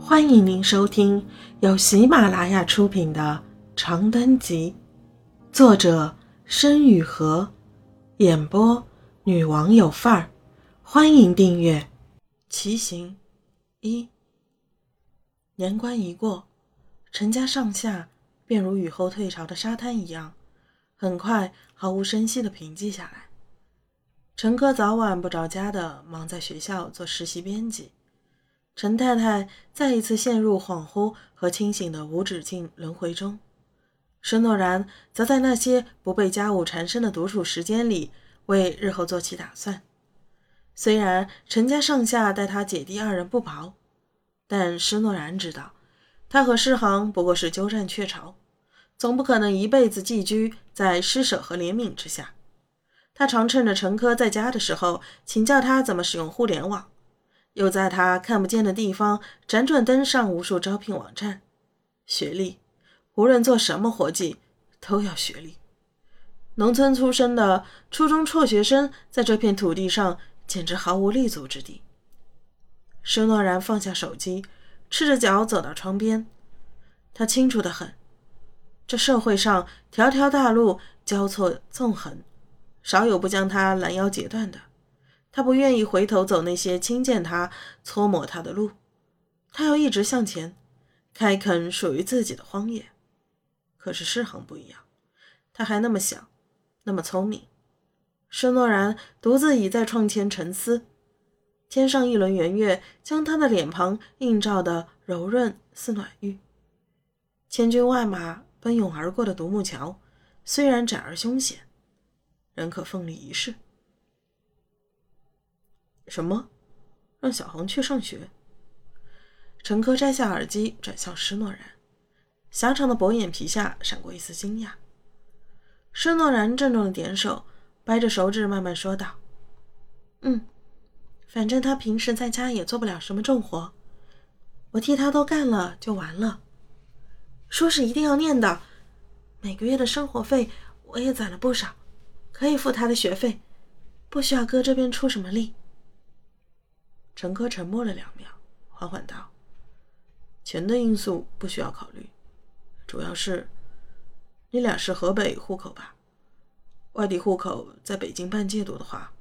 欢迎您收听由喜马拉雅出品的《长灯集》，作者申雨禾，演播女王有范儿。欢迎订阅。骑行一年关一过，陈家上下便如雨后退潮的沙滩一样，很快毫无声息的平静下来。陈哥早晚不着家的忙在学校做实习编辑。陈太太再一次陷入恍惚和清醒的无止境轮回中，施诺然则在那些不被家务缠身的独处时间里，为日后做起打算。虽然陈家上下待他姐弟二人不薄，但施诺然知道，他和施航不过是鸠占鹊巢，总不可能一辈子寄居在施舍和怜悯之下。他常趁着陈科在家的时候，请教他怎么使用互联网。又在他看不见的地方辗转登上无数招聘网站，学历，无论做什么活计都要学历。农村出身的初中辍学生在这片土地上简直毫无立足之地。施诺然放下手机，赤着脚走到窗边。他清楚的很，这社会上条条大路交错纵横，少有不将他拦腰截断的。他不愿意回头走那些轻贱他、搓磨他的路，他要一直向前，开垦属于自己的荒野。可是世恒不一样，他还那么小，那么聪明。施诺然独自倚在窗前沉思，天上一轮圆月将他的脸庞映照得柔润似暖玉。千军万马奔涌而过的独木桥，虽然窄而凶险，仍可奋力一试。什么？让小航去上学？陈科摘下耳机，转向施诺然，狭长的薄眼皮下闪过一丝惊讶。施诺然郑重的点手，掰着手指慢慢说道：“嗯，反正他平时在家也做不了什么重活，我替他都干了就完了。说是一定要念的，每个月的生活费我也攒了不少，可以付他的学费，不需要哥这边出什么力。”陈科沉默了两秒，缓缓道：“钱的因素不需要考虑，主要是你俩是河北户口吧？外地户口在北京办戒毒的话，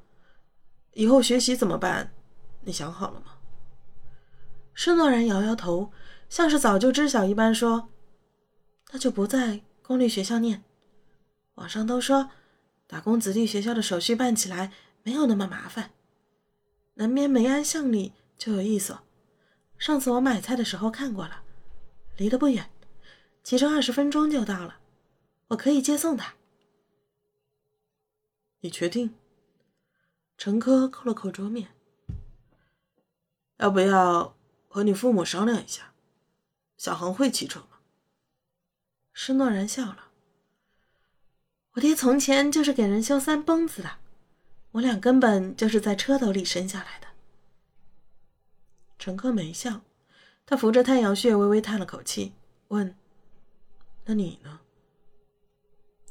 以后学习怎么办？你想好了吗？”施诺然摇摇头，像是早就知晓一般说：“那就不在公立学校念。网上都说，打工子弟学校的手续办起来没有那么麻烦。”南边梅安巷里就有一所，上次我买菜的时候看过了，离得不远，骑车二十分钟就到了，我可以接送他。你确定？陈科扣了扣桌面，要不要和你父母商量一下？小恒会骑车吗？施诺然笑了，我爹从前就是给人修三蹦子的。我俩根本就是在车斗里生下来的。陈科没笑，他扶着太阳穴，微微叹了口气，问：“那你呢？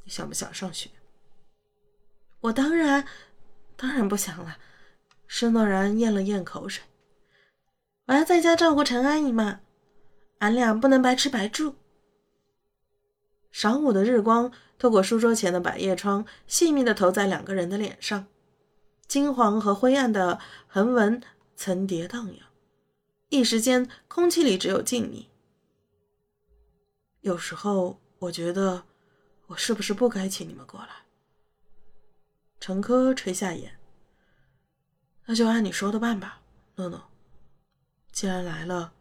你想不想上学？”我当然，当然不想了。施诺然咽了咽口水：“我要在家照顾陈阿姨嘛，俺俩不能白吃白住。”晌午的日光透过书桌前的百叶窗，细密的投在两个人的脸上。金黄和灰暗的横纹层叠荡漾，一时间空气里只有静谧。有时候我觉得，我是不是不该请你们过来？陈科垂下眼，那就按你说的办吧，诺诺。既然来了，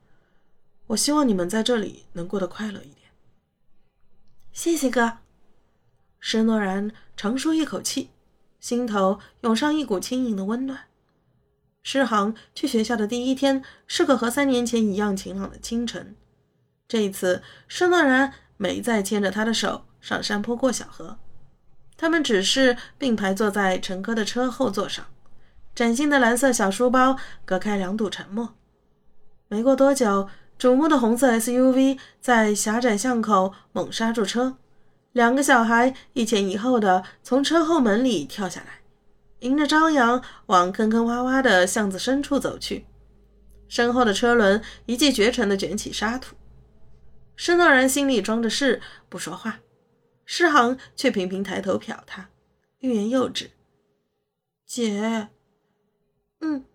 我希望你们在这里能过得快乐一点。谢谢哥。施诺然长舒一口气。心头涌上一股轻盈的温暖。诗航去学校的第一天是个和三年前一样晴朗的清晨。这一次，施诺然没再牵着他的手上山坡过小河，他们只是并排坐在陈哥的车后座上，崭新的蓝色小书包隔开两堵沉默。没过多久，瞩目的红色 SUV 在狭窄巷口猛刹住车。两个小孩一前一后的从车后门里跳下来，迎着朝阳往坑坑洼洼的巷子深处走去。身后的车轮一骑绝尘地卷起沙土。施诺然心里装着事，不说话。诗航却频频抬头瞟他，欲言又止。姐，嗯。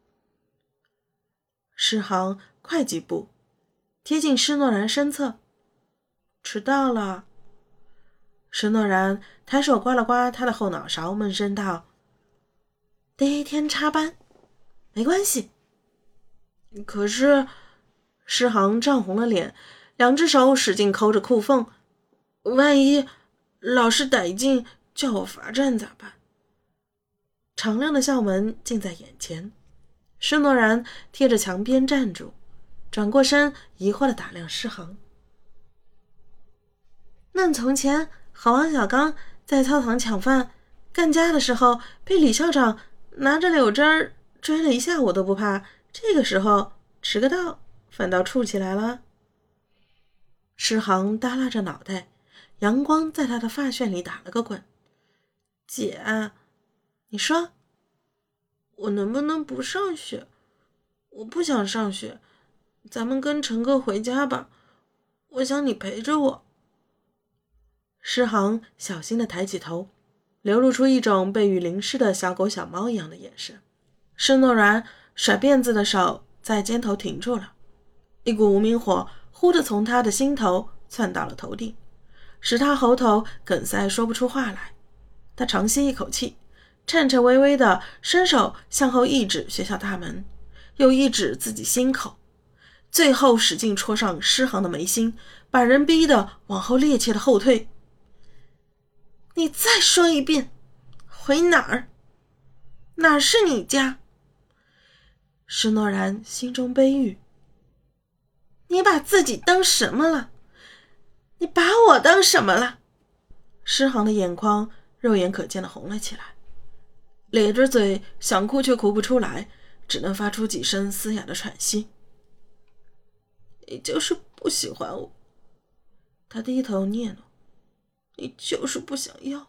诗航快几步，贴近施诺然身侧。迟到了。施诺然抬手刮了刮他的后脑勺，闷声道：“第一天插班，没关系。”可是，诗航涨红了脸，两只手使劲抠着裤缝，万一老师逮进叫我罚站咋办？敞亮的校门近在眼前，施诺然贴着墙边站住，转过身，疑惑的打量诗航。那从前和王小刚在操场抢饭干架的时候，被李校长拿着柳枝儿追了一下午都不怕。这个时候迟个到，反倒怵起来了。诗航耷拉着脑袋，阳光在他的发旋里打了个滚。姐，你说，我能不能不上学？我不想上学，咱们跟陈哥回家吧。我想你陪着我。诗航小心的抬起头，流露出一种被雨淋湿的小狗小猫一样的眼神。施诺然。甩辫子的手在肩头停住了，一股无名火忽地从他的心头窜到了头顶，使他喉头梗塞，说不出话来。他长吸一口气，颤颤巍巍地伸手向后一指学校大门，又一指自己心口，最后使劲戳上诗航的眉心，把人逼得往后趔趄的后退。你再说一遍，回哪儿？哪是你家？施诺然心中悲郁。你把自己当什么了？你把我当什么了？诗航的眼眶肉眼可见的红了起来，咧着嘴想哭却哭不出来，只能发出几声嘶哑的喘息。你就是不喜欢我。他低头念叨：“你就是不想要我。”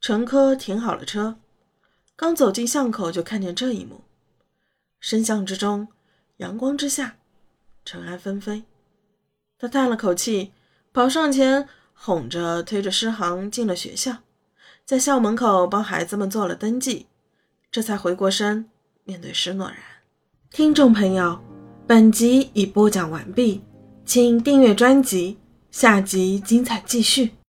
陈科停好了车。刚走进巷口，就看见这一幕。深巷之中，阳光之下，尘埃纷飞。他叹了口气，跑上前，哄着推着诗航进了学校，在校门口帮孩子们做了登记，这才回过身面对施诺然。听众朋友，本集已播讲完毕，请订阅专辑，下集精彩继续。